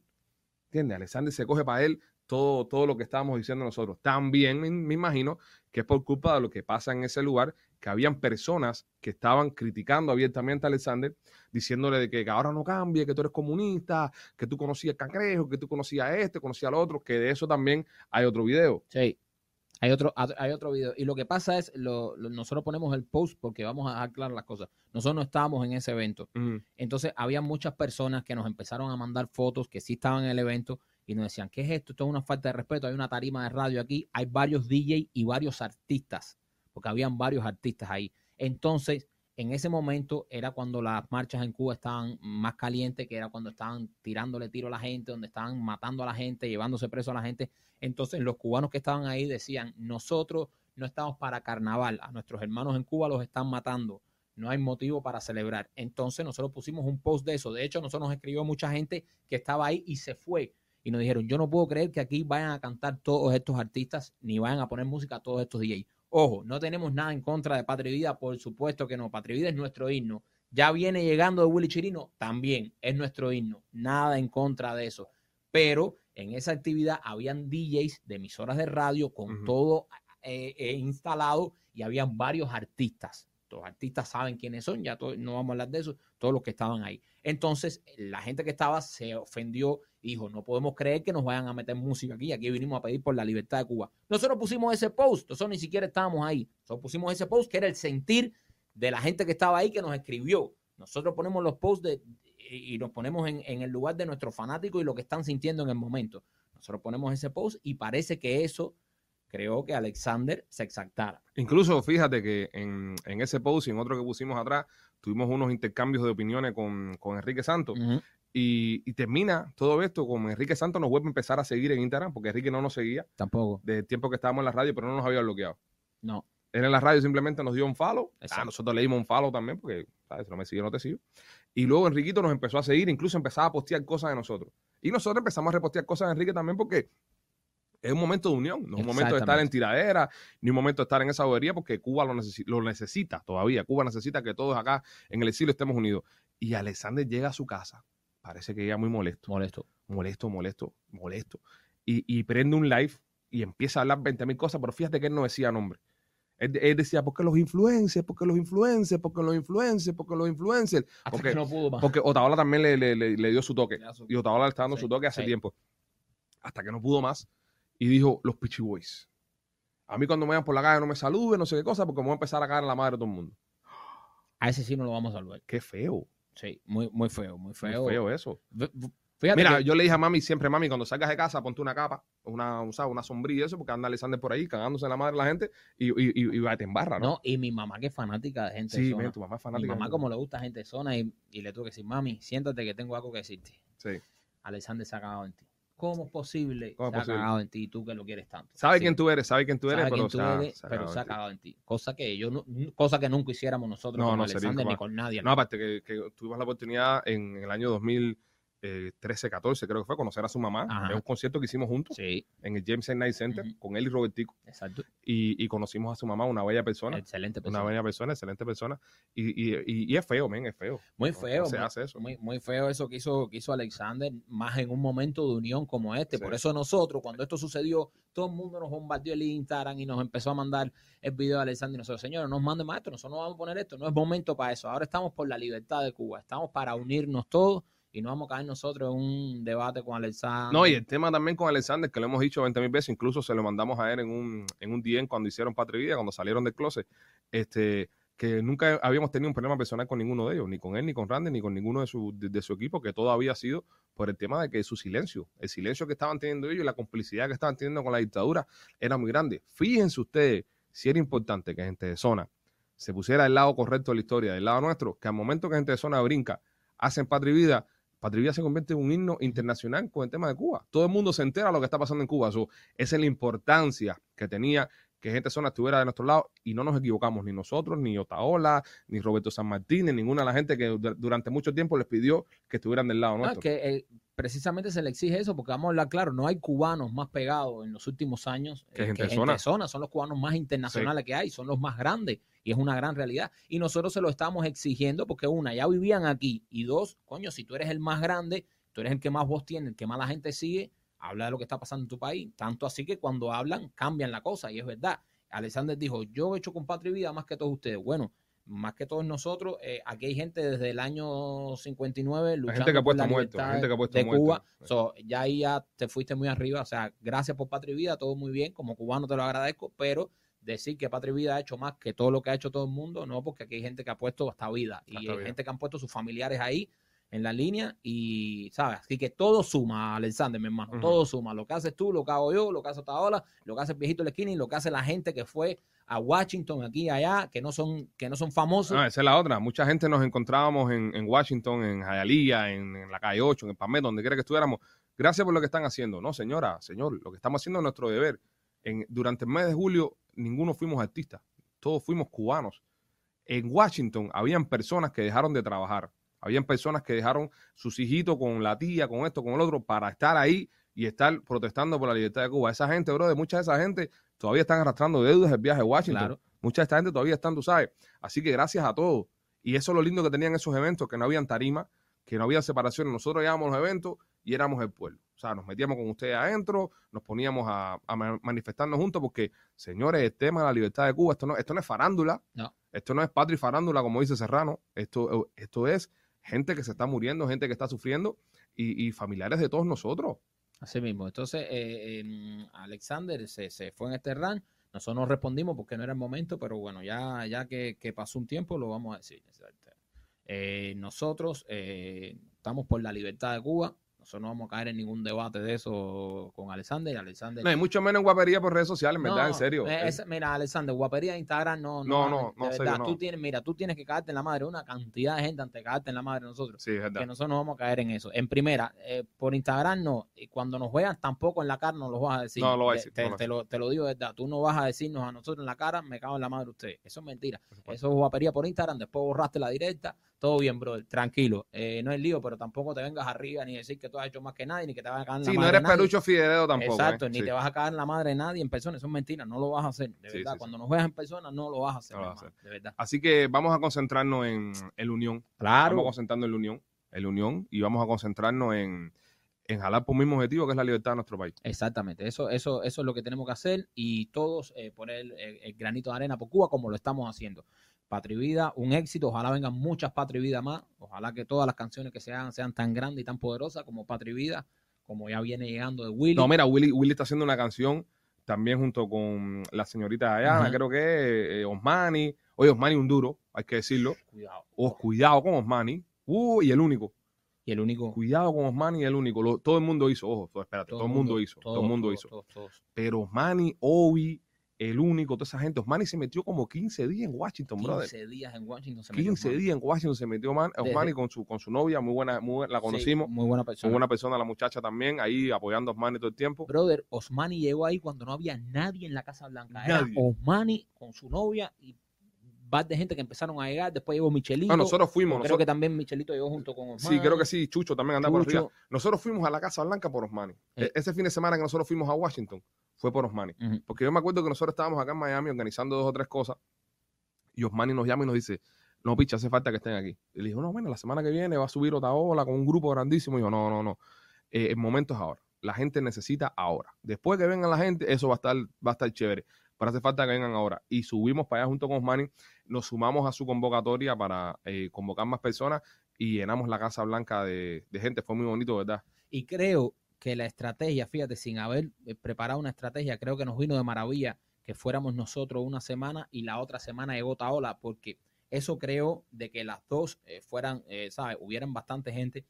¿Entiendes? Alexander se coge para él todo, todo lo que estábamos diciendo nosotros. También me, me imagino que es por culpa de lo que pasa en ese lugar, que habían personas que estaban criticando abiertamente a Alexander, diciéndole de que, que ahora no cambie, que tú eres comunista, que tú conocías cangrejo, que tú conocías a este, conocías al otro, que de eso también hay otro video. Sí. Hay otro, hay otro video. Y lo que pasa es, lo, lo- nosotros ponemos el post porque vamos a dejar claras las cosas. Nosotros no estábamos en ese evento. Mm, Entonces, había muchas personas que nos empezaron a mandar fotos que sí estaban en el evento y nos decían, ¿qué es esto? Esto es una falta de respeto. Hay una tarima de radio aquí. Hay varios DJ y varios artistas, porque habían varios artistas ahí. Entonces, en ese momento era cuando las marchas en Cuba estaban más calientes, que era cuando estaban tirándole tiro a la gente, donde estaban matando a la gente, llevándose preso a la gente. Entonces, los cubanos que estaban ahí decían, nosotros no estamos para carnaval, a nuestros hermanos en Cuba los están matando no hay motivo para celebrar. Entonces nosotros pusimos un post de eso. De hecho, nosotros nos escribió mucha gente que estaba ahí y se fue. Y nos dijeron, yo no puedo creer que aquí vayan a cantar todos estos artistas ni vayan a poner música a todos estos DJs. Ojo, no tenemos nada en contra de Patria Vida, por supuesto que no. Patria Vida es nuestro himno. Ya viene llegando de Willy Chirino, también es nuestro himno. Nada en contra de eso. Pero en esa actividad habían DJs de emisoras de radio con todo eh, eh, instalado y habían varios artistas. Los artistas saben quiénes son, ya no vamos a hablar de eso, todos los que estaban ahí. Entonces, la gente que estaba se ofendió y dijo, no podemos creer que nos vayan a meter música aquí, aquí vinimos a pedir por la libertad de Cuba. Nosotros pusimos ese post, nosotros ni siquiera estábamos ahí, nosotros pusimos ese post que era el sentir de la gente que estaba ahí que nos escribió. Nosotros ponemos los posts y nos ponemos en, en el lugar de nuestros fanáticos y lo que están sintiendo en el momento. Nosotros ponemos ese post y parece que eso creó que Alexander se exaltara. Incluso fíjate que en, en ese post y en otro que pusimos atrás, tuvimos unos intercambios de opiniones con, con Enrique Santos. Y, y termina todo esto con Enrique Santos nos vuelve a empezar a seguir en Instagram, porque Enrique no nos seguía Tampoco. desde el tiempo que estábamos en la radio, pero no nos había bloqueado. No. Él en la radio simplemente nos dio un follow. Ah, nosotros le dimos un follow también, porque, ¿sabes? Si no me sigue, no te sigo. Y luego Enriquito nos empezó a seguir, incluso empezaba a postear cosas de nosotros. Y nosotros empezamos a repostear cosas de Enrique también, porque es un momento de unión, no es un momento de estar en tiradera, ni un momento de estar en esa bobería, porque Cuba lo, necesi- lo necesita todavía. Cuba necesita que todos acá en el exilio estemos unidos. Y Alexander llega a su casa, parece que llega muy molesto Molesto. molesto, molesto, molesto. Y, y prende un live y empieza a hablar 20 mil cosas, pero fíjate que él no decía nombre. Él, él decía, porque los influencers, porque los influencers, porque los influencers, porque los influencers. Hasta Porque- que no pudo más. Porque Otaola también le, le- le- le dio su toque. Y Otaola le está dando Sí, su toque hace sí. tiempo. Hasta que no pudo más. Y dijo, los Pichi Boys. A mí cuando me vean por la calle no me saluden, no sé qué cosa, porque me voy a empezar a caer en la madre de todo el mundo. A ese sí no lo vamos a salvar. Qué feo. Sí, muy, muy feo, muy Muy feo. feo eso. Fíjate Mira, que- yo le dije a mami siempre, mami, cuando salgas de casa, ponte una capa, una, un- ¿sabes? una sombrilla, y eso, porque anda Alexander por ahí cagándose en la madre de la gente y, y, y, y va a te embarra, ¿no? no, y mi mamá que es fanática de gente de sí, zona. men, tu mamá es Mi fanática. mamá de- como le gusta gente de zona y, y le tuve que decir, mami, siéntate que tengo algo que decirte. Sí. Alexander se ha cagado en ti. ¿Cómo es posible? ¿Cómo se ha cagado en ti y tú que lo quieres tanto. Sabe Sí, quién tú eres, sabe quién tú eres, sabe pero, quién tú eres, se ha pero se ha cagado en ti. Cosa que yo no, cosa que nunca hiciéramos nosotros No, con no, sería Alexander ni con nadie. No, aparte que, que tuvimos la oportunidad en el año eh, 13, 14, creo que fue, conocer a su mamá. Ajá. Es un concierto que hicimos juntos Sí, en el James. Night Center con él y Robertico. exacto. Y, y conocimos a su mamá, una bella persona. Excelente Una persona. bella persona, excelente persona. Y, y, y, es feo, men, es feo. Muy feo. no se muy- hace eso. Muy, muy feo eso que hizo, que hizo Alexander, más en un momento de unión como este. Sí. Por eso nosotros, cuando esto sucedió, todo el mundo nos bombardeó el Instagram y nos empezó a mandar el video de Alexander y nosotros, señores, no nos manden más esto, nosotros no vamos a poner esto, no es momento para eso. Ahora estamos por la libertad de Cuba, estamos para unirnos todos y no vamos a caer nosotros en un debate con Alexander. No, y el tema también con Alexander, que lo hemos dicho 20 mil veces, incluso se lo mandamos a él en un, en un DM cuando hicieron Patria Vida, cuando salieron del closet, este, que nunca habíamos tenido un problema personal con ninguno de ellos, ni con él, ni con Randy, ni con ninguno de su, de su equipo, que todo había sido por el tema de que su silencio, el silencio que estaban teniendo ellos y la complicidad que estaban teniendo con la dictadura era muy grande. Fíjense ustedes si era importante que gente de zona se pusiera del lado correcto de la historia, del lado nuestro, que al momento que gente de zona brinca, hacen Patria y Vida, Patria se convierte en un himno internacional con el tema de Cuba. Todo el mundo se entera de lo que está pasando en Cuba. So, esa es la importancia que tenía que gente zona estuviera de nuestro lado y no nos equivocamos, ni nosotros, ni Otaola, ni Roberto San Martín, ni ninguna de la gente que du- durante mucho tiempo les pidió que estuvieran del lado nuestro. que eh, precisamente se le exige eso, porque vamos a hablar claro, no hay cubanos más pegados en los últimos años Que eh, gente que zona. Son los cubanos más internacionales que hay, son los más grandes y es una gran realidad. Y nosotros se lo estamos exigiendo porque una, ya vivían aquí y dos, coño, si tú eres el más grande, tú eres el que más voz tiene, el que más la gente sigue, habla de lo que está pasando en tu país. Tanto así que cuando hablan cambian la cosa y es verdad. Alexander dijo, yo he hecho con Patria y Vida más que todos ustedes. Bueno, más que todos nosotros, eh, aquí hay gente desde el año 59 luchando gente que ha por puesto la muerto, gente que ha puesto de muerto. Cuba. So, ya ahí ya te fuiste muy arriba. O sea, gracias por Patria y Vida, todo muy bien. Como cubano te lo agradezco, pero decir que Patria y Vida ha hecho más que todo lo que ha hecho todo el mundo, no, porque aquí hay gente que ha puesto hasta vida y hay vida. gente que han puesto sus familiares ahí en la línea y, ¿sabes? Así que todo suma, Alexander, mi hermano, todo suma. Lo que haces tú, lo que hago yo, lo que hace Taola, lo que hace el viejito de la esquina y lo que hace la gente que fue a Washington, aquí y allá, que no son, que no son famosos. Esa es la otra. Mucha gente nos encontrábamos en, en Washington, en Hialeah, en, en la calle 8, en el Palmetto, donde quiera que estuviéramos. Gracias por lo que están haciendo. No, señora, señor, lo que estamos haciendo es nuestro deber. En, durante el mes de julio, ninguno fuimos artistas, todos fuimos cubanos. En Washington habían personas que dejaron de trabajar, habían personas que dejaron sus hijitos con la tía, con esto, con el otro, para estar ahí y estar protestando por la libertad de Cuba. Esa gente, bro, de mucha de esa gente todavía están arrastrando deudas del viaje a Washington. Claro. Mucha de esta gente todavía están, tú sabes. Así que gracias a todos. Y eso es lo lindo que tenían esos eventos, que no habían tarima, que no había separaciones. Nosotros llevábamos los eventos y éramos el pueblo. O sea, nos metíamos con ustedes adentro, nos poníamos a, a ma- manifestarnos juntos porque, señores, el tema de la libertad de Cuba, esto no, esto no es farándula. No. Esto no es patria y farándula, como dice Serrano. Esto, esto es gente que se está muriendo, gente que está sufriendo y, familiares de todos nosotros. Así mismo. Entonces, eh, em, Alexander se, se fue en este run. Nosotros no respondimos porque no era el momento, pero bueno, ya, ya que, que pasó un tiempo, lo vamos a decir. Eh, nosotros eh, estamos por la libertad de Cuba. Nosotros no vamos a caer en ningún debate de eso con Alexander. Alexander No, y mucho menos en guapería por redes sociales, verdad, No, en serio. eh, mira, Alexander, guapería de Instagram no. No, no, no, de serio, no. Tú tienes, mira, tú tienes que caerte en la madre. Una cantidad de gente antes de caerte en la madre nosotros. Sí, es verdad. Que nosotros no vamos a caer en eso. En primera, eh, por Instagram no. Y cuando nos vean, tampoco en la cara nos lo vas a decir. No, lo va a decir, Te, no lo te lo, te lo digo de verdad. Tú no vas a decirnos a nosotros en la cara, me cago en la madre usted. Eso es mentira. Eso es guapería por Instagram. Después borraste la directa. Todo bien, brother. Tranquilo. Eh, no es lío, pero tampoco te vengas arriba ni decir que tú has hecho más que nadie, ni que te vas a caer en la Sí, no madre eres. Pelucho Figueredo tampoco. Exacto, ¿eh? ni Sí. te vas a caer en la madre de nadie en persona, eso es mentira, no lo vas a hacer, de verdad. sí. Cuando nos veas en persona, no lo vas a hacer, No lo vas a hermano, de verdad. Así que vamos a concentrarnos en, la unión. Claro, Vamos a concentrarnos en la unión, en la unión y vamos a concentrarnos en, en jalar por un mismo objetivo que es la libertad de nuestro país. exactamente, eso, eso, eso es lo que tenemos que hacer y todos eh, poner el, el granito de arena por Cuba como lo estamos haciendo. Patria y Vida, un éxito, ojalá vengan muchas Patria y Vida más, ojalá que todas las canciones que se hagan sean tan grandes y tan poderosas como Patria y Vida, como ya viene llegando de Willy. No, mira, Willy, Willy está haciendo una canción también junto con la señorita Ayana, creo que eh, Osmani. Oye, Osmani un duro, hay que decirlo. Cuidado. Oh, cuidado con Osmani. Uh, y el único. Y el único... Cuidado con Osmani y el único. Lo- todo el mundo hizo, ojo, espérate, todo, el mundo, hizo, todo, el mundo todos, hizo. todos, todos. Pero Osmani, Obi, el único, toda esa gente. Osmani se metió como 15 días en Washington, brother. 15 días en Washington se metió 15 Osmani. días en Washington se metió Man- Desde- Osmani con su, con su novia, muy buena, muy buena, la Sí, conocimos. muy buena persona. Muy buena persona, la muchacha también, ahí apoyando a Osmani todo el tiempo. Brother, Osmani llegó ahí cuando no había nadie en la Casa Blanca. Era Nadie. Osmani con su novia y bar de gente que empezaron a llegar. Después llegó Michelito. No, nosotros fuimos. creo nosotros- que también Michelito llegó junto con sí, Osmani. creo que sí. Chucho también andaba por Chucho. arriba. Nosotros fuimos a la Casa Blanca por Osmani. E- Ese fin de semana que nosotros fuimos a Washington fue por Osmani. Porque yo me acuerdo que nosotros estábamos acá en Miami organizando dos o tres cosas y Osmani nos llama y nos dice, no, picha, hace falta que estén aquí. Y le dijo, no, bueno, la semana que viene va a subir otra ola con un grupo grandísimo. Y yo, no, no, no. Eh, el momento es ahora. La gente necesita ahora. Después que venga la gente, eso va a estar, va a estar chévere. Pero hace falta que vengan ahora. Y subimos para allá junto con Osmani, nos sumamos a su convocatoria para eh, convocar más personas y llenamos la Casa Blanca de, de gente. Fue muy bonito, ¿verdad? Y creo que la estrategia, fíjate, sin haber eh, preparado una estrategia, creo que nos vino de maravilla que fuéramos nosotros una semana y la otra semana llegó Taola, porque eso creó de que las dos eh, fueran, eh, ¿sabes? Hubieran bastante gente,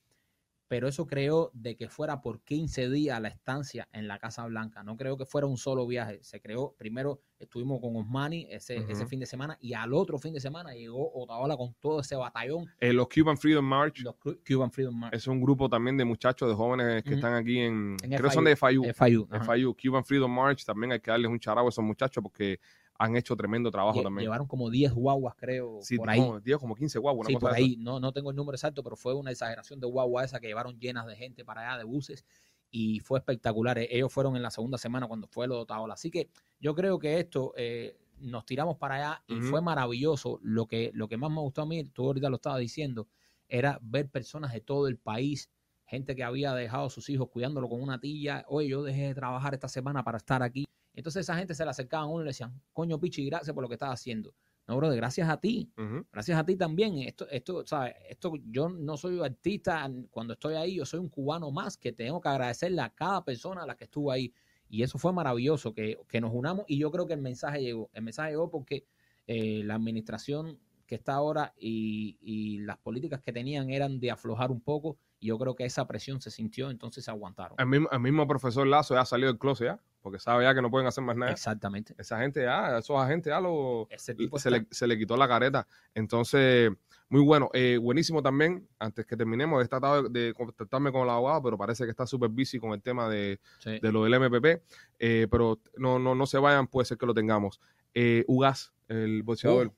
pero eso creó de que fuera por 15 días la estancia en la Casa Blanca. No creo que fuera un solo viaje. Se creó, primero estuvimos con Osmani ese, ese fin de semana y al otro fin de semana llegó Otaola con todo ese batallón, Eh, los Cuban Freedom March los Cu- Cuban Freedom March. es un grupo también de muchachos, de jóvenes que están aquí en, En creo son de FIU. FIU. FIU, Cuban Freedom March, también hay que darles un charabo a esos muchachos porque han hecho tremendo trabajo Lle- también. Llevaron como 10 guaguas, creo, Sí, por ahí. como 10, como 15 guau, una sí, cosa por ahí. No, no tengo el número exacto, pero fue una exageración de guagua esa que llevaron llenas de gente para allá, de buses, y fue espectacular. Eh, Ellos fueron en la segunda semana cuando fue lo de Otaola. Así que yo creo que esto eh, nos tiramos para allá y fue maravilloso. Lo que, lo que más me gustó a mí, tú ahorita lo estabas diciendo, era ver personas de todo el país, gente que había dejado a sus hijos cuidándolo con una tilla. Oye, yo dejé de trabajar esta semana para estar aquí. Entonces esa gente se le acercaban a uno y le decían, coño, Pichi, gracias por lo que estás haciendo. No, brother, gracias a ti. Gracias a ti también. Esto, esto, ¿sabes? Esto, yo no soy artista cuando estoy ahí, yo soy un cubano más que tengo que agradecerle a cada persona a la que estuvo ahí. Y eso fue maravilloso, que, que nos unamos y yo creo que el mensaje llegó. El mensaje llegó porque eh, la administración que está ahora y, y las políticas que tenían eran de aflojar un poco y yo creo que esa presión se sintió, entonces se aguantaron. El mismo, el mismo profesor Lazo ya ha salido del closet ya, porque sabe ya que no pueden hacer más nada. Exactamente. Esa gente ya, esos agentes ya lo, Ese tipo se, le, se le quitó la careta. Entonces, muy bueno. Eh, buenísimo también, antes que terminemos, he tratado de, de contactarme con el abogado, pero parece que está súper busy con el tema de, sí. de lo del MPP. Eh, pero no, no, no se vayan, puede ser que lo tengamos. Eh, Ugas, el boxeador.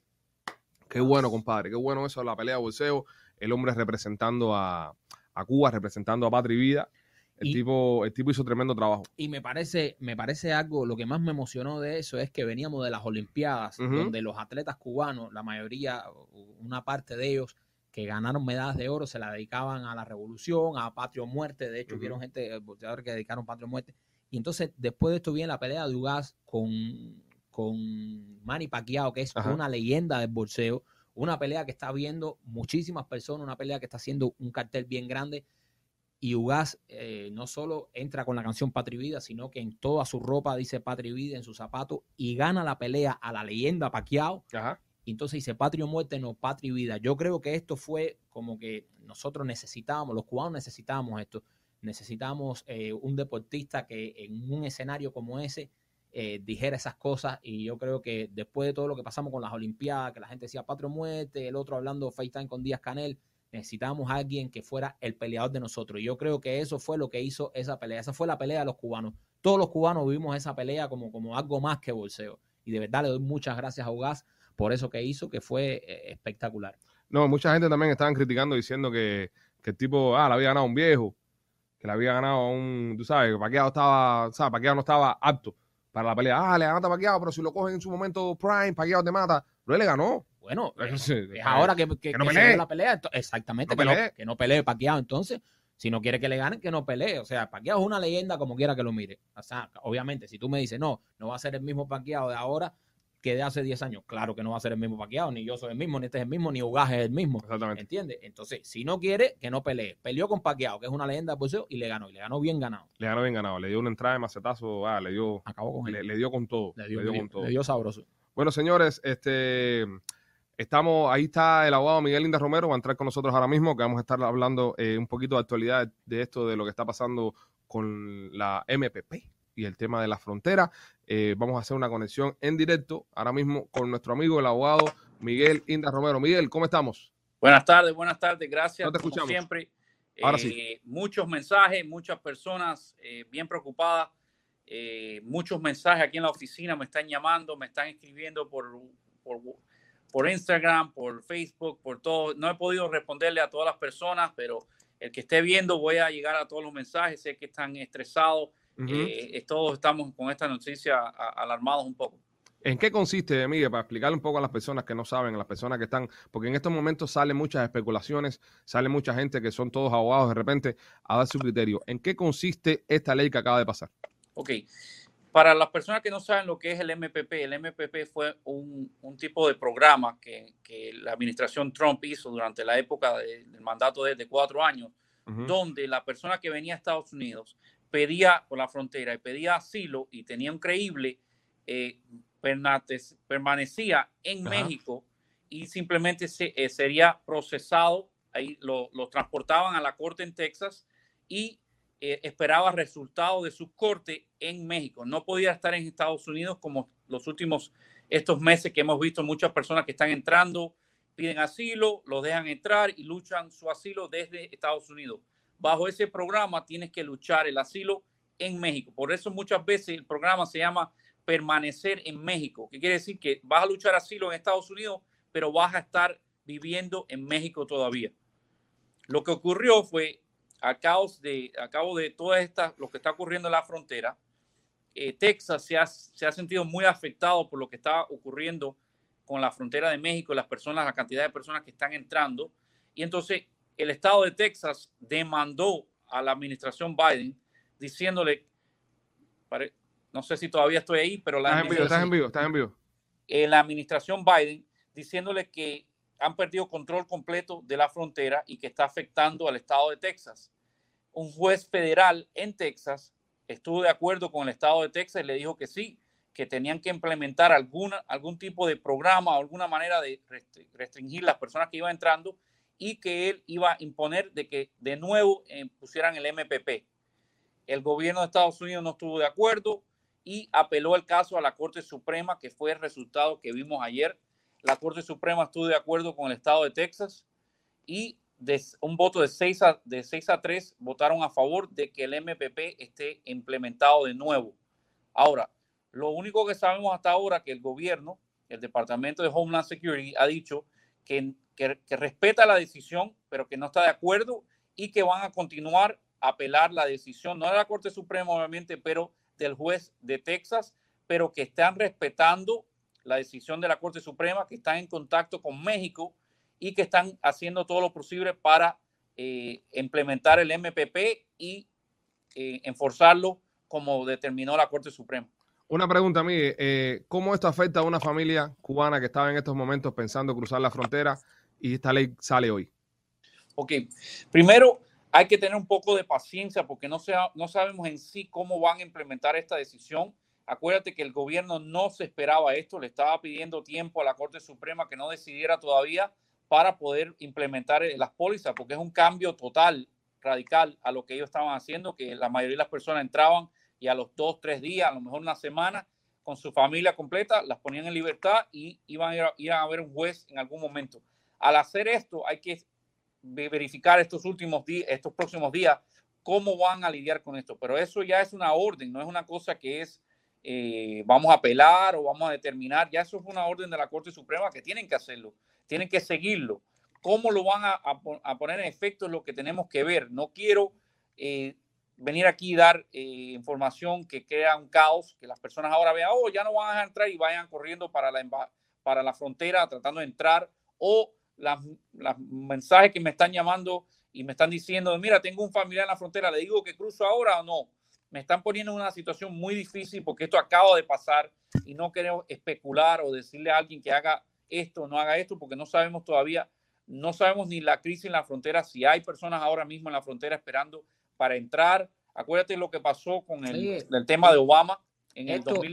Qué bueno, compadre. Qué bueno eso, la pelea de boxeo. El hombre representando a, a Cuba, representando a Patria y Vida. El, Y- tipo, el tipo hizo tremendo trabajo. Y me parece, me parece algo, lo que más me emocionó de eso es que veníamos de las Olimpiadas, Ujú. donde los atletas cubanos, la mayoría, una parte de ellos que ganaron medallas de oro, se la dedicaban a la revolución, a patria o muerte. De hecho, hubieron gente, eh, boxeadores que dedicaron patria o muerte. Y entonces, después de esto viene la pelea de Ugas con, con Manny Pacquiao, que es Ajá. una leyenda del boxeo. Una pelea que está viendo muchísimas personas, una pelea que está haciendo un cartel bien grande y Ugas eh, no solo entra con la canción Patria y Vida, sino que en toda su ropa dice Patria y Vida, en sus zapatos, y gana la pelea a la leyenda Pacquiao. Ajá. Y entonces dice Patria o muerte, no Patria y Vida. Yo creo que esto fue como que nosotros necesitábamos, los cubanos necesitábamos esto. Necesitamos eh, un deportista que en un escenario como ese eh, dijera esas cosas. Y yo creo que después de todo lo que pasamos con las Olimpiadas, que la gente decía Patria o muerte, el otro hablando FaceTime con Díaz Canel, necesitábamos a alguien que fuera el peleador de nosotros. Y yo creo que eso fue lo que hizo esa pelea. Esa fue la pelea de los cubanos. Todos los cubanos vivimos esa pelea como, como algo más que bolseo. Y de verdad le doy muchas gracias a Ugas por eso que hizo, que fue eh, espectacular. No, mucha gente también estaban criticando diciendo que, que el tipo, ah, le había ganado un viejo, que le había ganado un, tú sabes, que Paquiao estaba, ¿sabes? Paquiao no estaba apto para la pelea. Ah, le ganaste a Paquiao, pero si lo cogen en su momento prime, Paquiao te mata. Pero él le ganó. Bueno, es ahora que, que, que no que se la pelea. Exactamente, No que, no, pelee. que no pelee Paquiao. Entonces, si no quiere que le ganen, que no pelee. O sea, Paquiao es una leyenda como quiera que lo mire. O sea, obviamente, si tú me dices, no, no va a ser el mismo Paquiao de ahora que de hace 10 años. Claro que no va a ser el mismo Paquiao, ni yo soy el mismo, ni este es el mismo, ni Ugas es el mismo. Exactamente. ¿Entiendes? Entonces, si no quiere, que no pelee. Peleó con Paquiao, que es una leyenda de boxeo, y le ganó. Y le ganó bien ganado. Le ganó bien ganado. Le dio una entrada de macetazo, ah, le dio, Acabó con él. le, le dio con todo. Le dio, le con todo. le dio sabroso. Bueno, señores, este estamos, ahí está el abogado Miguel Linda Romero, va a entrar con nosotros ahora mismo, que vamos a estar hablando eh, un poquito de actualidad de esto, de lo que está pasando con la MPP y el tema de la frontera. Eh, vamos a hacer una conexión en directo ahora mismo con nuestro amigo, el abogado Miguel Inda Romero. Miguel, ¿cómo estamos? Buenas tardes, buenas tardes, gracias. No te como siempre. Ahora Eh, sí. Muchos mensajes, muchas personas eh, bien preocupadas. eh, muchos mensajes aquí en la oficina me están llamando, me están escribiendo por, por, por Instagram, por Facebook, por todo. No he podido responderle a todas las personas, pero el que esté viendo voy a llegar a todos los mensajes. Sé que están estresados. eh, todos estamos con esta noticia alarmados un poco. ¿En qué consiste, Miguel, para explicarle un poco a las personas que no saben, a las personas que están, porque en estos momentos salen muchas especulaciones, sale mucha gente que son todos abogados de repente a dar su criterio. ¿En qué consiste esta ley que acaba de pasar? Ok. Para las personas que no saben lo que es el MPP, el MPP fue un, un tipo de programa que, que la administración Trump hizo durante la época de- del mandato de, de cuatro años, donde la persona que venía a Estados Unidos pedía por la frontera y pedía asilo y tenía un creíble, eh, permanecía en. México y simplemente se, eh, sería procesado, ahí lo, lo transportaban a la corte en Texas y eh, esperaba resultados de su corte en México. No podía estar en Estados Unidos como los últimos estos meses que hemos visto muchas personas que están entrando, piden asilo, los dejan entrar y luchan su asilo desde Estados Unidos. Bajo ese programa tienes que luchar el asilo en México. Por eso muchas veces el programa se llama permanecer en México, que quiere decir que vas a luchar asilo en Estados Unidos, pero vas a estar viviendo en México todavía. Lo que ocurrió fue, a cabo de, a cabo de esta, lo que está ocurriendo en la frontera, eh, Texas se ha, se ha sentido muy afectado por lo que está ocurriendo con la frontera de México, las personas, la cantidad de personas que están entrando. Y entonces el estado de Texas demandó a la administración Biden diciéndole, no sé si todavía estoy ahí, pero la, Estás en vivo, estás en vivo, estás en vivo. eh, la administración Biden diciéndole que han perdido control completo de la frontera y que está afectando al estado de Texas. Un juez federal en Texas estuvo de acuerdo con el estado de Texas y le dijo que sí, que tenían que implementar alguna, algún tipo de programa o alguna manera de restri- restringir las personas que iban entrando y que él iba a imponer de que de nuevo eh, pusieran el MPP. El gobierno de Estados Unidos no estuvo de acuerdo y apeló el caso a la Corte Suprema, que fue el resultado que vimos ayer. La Corte Suprema estuvo de acuerdo con el estado de Texas y de un voto de 6 a, de 6 a 3 votaron a favor de que el MPP esté implementado de nuevo. Ahora, lo único que sabemos hasta ahora que el gobierno, el Departamento de Homeland Security, ha dicho que, que, que respeta la decisión, pero que no está de acuerdo y que van a continuar a apelar la decisión, no de la Corte Suprema, obviamente, pero del juez de Texas, pero que están respetando la decisión de la Corte Suprema, que están en contacto con México y que están haciendo todo lo posible para eh, implementar el MPP y eh, enforzarlo como determinó la Corte Suprema. Una pregunta, Miguel. Eh, ¿Cómo esto afecta a una familia cubana que estaba en estos momentos pensando cruzar la frontera y esta ley sale hoy? Ok, primero hay que tener un poco de paciencia porque no, sea, no sabemos en sí cómo van a implementar esta decisión. Acuérdate que el gobierno no se esperaba esto, le estaba pidiendo tiempo a la Corte Suprema que no decidiera todavía para poder implementar eh, las pólizas, porque es un cambio total, radical a lo que ellos estaban haciendo, que la mayoría de las personas entraban y a los dos, tres días, a lo mejor una semana, con su familia completa, las ponían en libertad y iban a ir a, ver un juez en algún momento. Al hacer esto, hay que verificar estos últimos días, estos próximos días, cómo van a lidiar con esto. Pero eso ya es una orden, no es una cosa que es eh, vamos a apelar o vamos a determinar. Ya eso es una orden de la Corte Suprema que tienen que hacerlo, tienen que seguirlo. ¿Cómo lo van a, poner en efecto es lo que tenemos que ver? No quiero eh, venir aquí y dar eh, información que crea un caos, que las personas ahora vean, oh, ya no van a entrar y vayan corriendo para la, para la frontera tratando de entrar o las, mensajes que me están llamando y me están diciendo, mira, tengo un familiar en la frontera, le digo que cruzo ahora o no. Me están poniendo en una situación muy difícil porque esto acaba de pasar y no queremos especular o decirle a alguien que haga esto o no haga esto porque no sabemos todavía, no sabemos ni la crisis en la frontera, si hay personas ahora mismo en la frontera esperando para entrar. Acuérdate lo que pasó con el, el tema de Obama en esto, el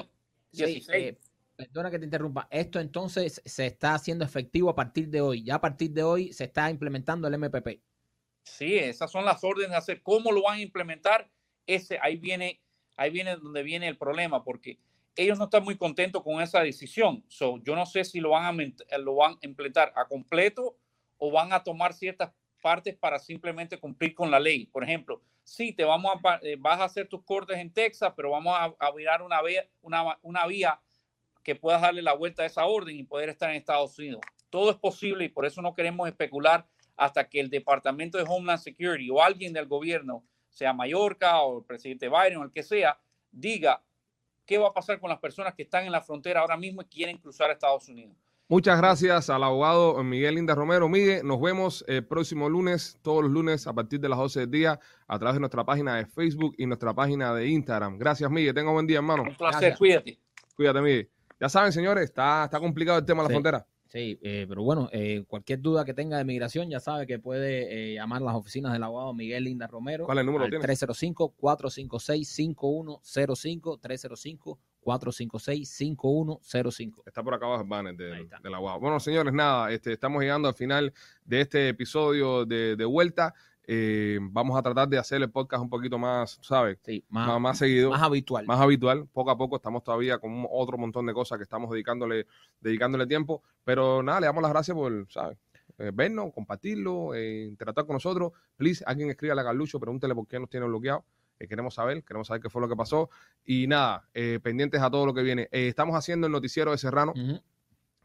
2016. Sí, eh, Perdona que te interrumpa. Esto entonces se está haciendo efectivo a partir de hoy. Ya a partir de hoy se está implementando el MPP. Sí, esas son las órdenes de hacer. ¿Cómo lo van a implementar? Ese, ahí viene, ahí viene donde viene el problema, porque ellos no están muy contentos con esa decisión. So, yo no sé si lo van, a, lo van a implementar a completo o van a tomar ciertas partes para simplemente cumplir con la ley. Por ejemplo, sí, te vamos a, eh, vas a hacer tus cortes en Texas, pero vamos a, a virar una vía, una, una vía que puedas darle la vuelta a esa orden y poder estar en Estados Unidos. Todo es posible y por eso no queremos especular hasta que el Departamento de Homeland Security o alguien del gobierno, sea Mallorca o el presidente Biden o el que sea, diga qué va a pasar con las personas que están en la frontera ahora mismo y quieren cruzar a Estados Unidos. Muchas gracias al abogado Miguel Linda Romero. Miguel, nos vemos el próximo lunes, todos los lunes a partir de las 12 del día, a través de nuestra página de Facebook y nuestra página de Instagram. Gracias, Miguel. Tenga buen día, hermano. Un placer, Gracias. cuídate. Cuídate, Miguel. Ya saben, señores, está, está complicado el tema de la Sí. frontera. Sí, eh, pero bueno, eh, cualquier duda que tenga de migración, ya sabe que puede eh, llamar a las oficinas del abogado Miguel Linda Romero. ¿Cuál es el número? al ¿Tiene? 305-456-5105, 305-456-5105. Está por acá abajo el banner de, Ahí está. de la guagua. Bueno, señores, nada, este, estamos llegando al final de este episodio de, de vuelta. Eh, vamos a tratar de hacer el podcast un poquito más, ¿sabes? Sí, Más, más, más seguido. más habitual. más habitual. Poco a poco estamos todavía con un- otro montón de cosas que estamos dedicándole, dedicándole tiempo. Pero nada, le damos las gracias por, ¿sabes? Eh, vernos, compartirlo, eh, interactuar con nosotros. Please, alguien escriba a Carlucho, pregúntele por qué nos tiene bloqueado. Eh, queremos saber, queremos saber qué fue lo que pasó. Y nada, pendientes a todo lo que viene. Estamos haciendo el noticiero de Serrano Ujú.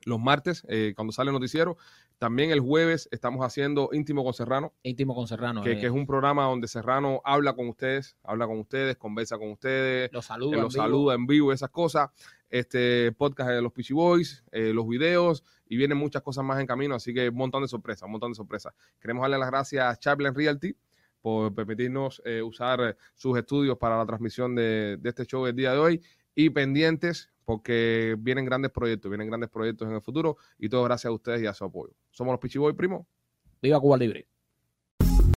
Los martes, eh, cuando sale el noticiero. También el jueves estamos haciendo Íntimo con Serrano, Íntimo con Serrano. que, eh, que es un programa donde Serrano habla con ustedes, habla con ustedes, conversa con ustedes, los que saludos. los saluda en vivo, esas cosas. Este podcast de los Peachy Boys, eh, los videos y vienen muchas cosas más en camino, así que un montón de sorpresas, un montón de sorpresas. Queremos darle las gracias a Chaplin Realty por permitirnos eh, usar eh, sus estudios para la transmisión de, de este show el día de hoy y pendientes porque vienen grandes proyectos, vienen grandes proyectos en el futuro y todo gracias a ustedes y a su apoyo. Somos los Peachy Boys, primo. Viva Cuba Libre.